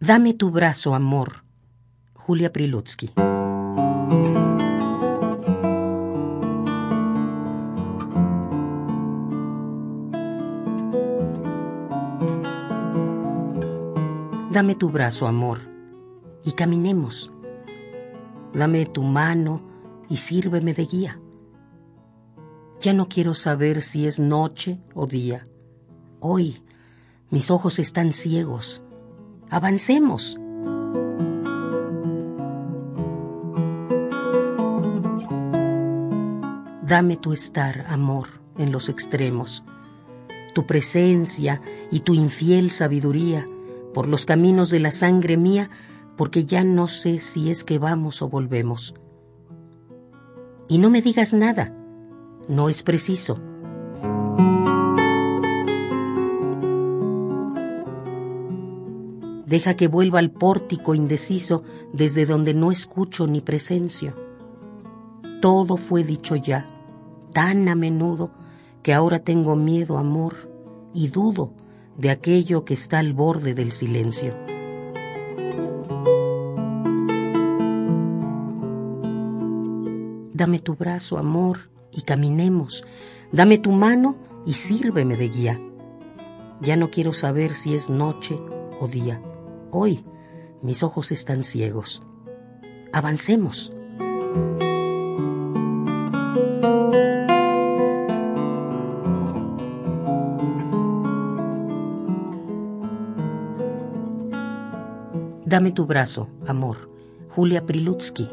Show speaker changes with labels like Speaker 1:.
Speaker 1: Dame tu brazo, amor. Julia Prilutsky. Dame tu brazo, amor, y caminemos. Dame tu mano y sírveme de guía. Ya no quiero saber si es noche o día. Hoy mis ojos están ciegos. Avancemos. Dame tu estar, amor, en los extremos, tu presencia y tu infiel sabiduría por los caminos de la sangre mía, porque ya no sé si es que vamos o volvemos. Y no me digas nada, no es preciso. Deja que vuelva al pórtico indeciso desde donde no escucho ni presencio. Todo fue dicho ya, tan a menudo, que ahora tengo miedo, amor, y dudo de aquello que está al borde del silencio. Dame tu brazo, amor, y caminemos. Dame tu mano y sírveme de guía. Ya no quiero saber si es noche o día. Hoy mis ojos están ciegos. Avancemos. Dame tu brazo, amor. Julia Prilutsky.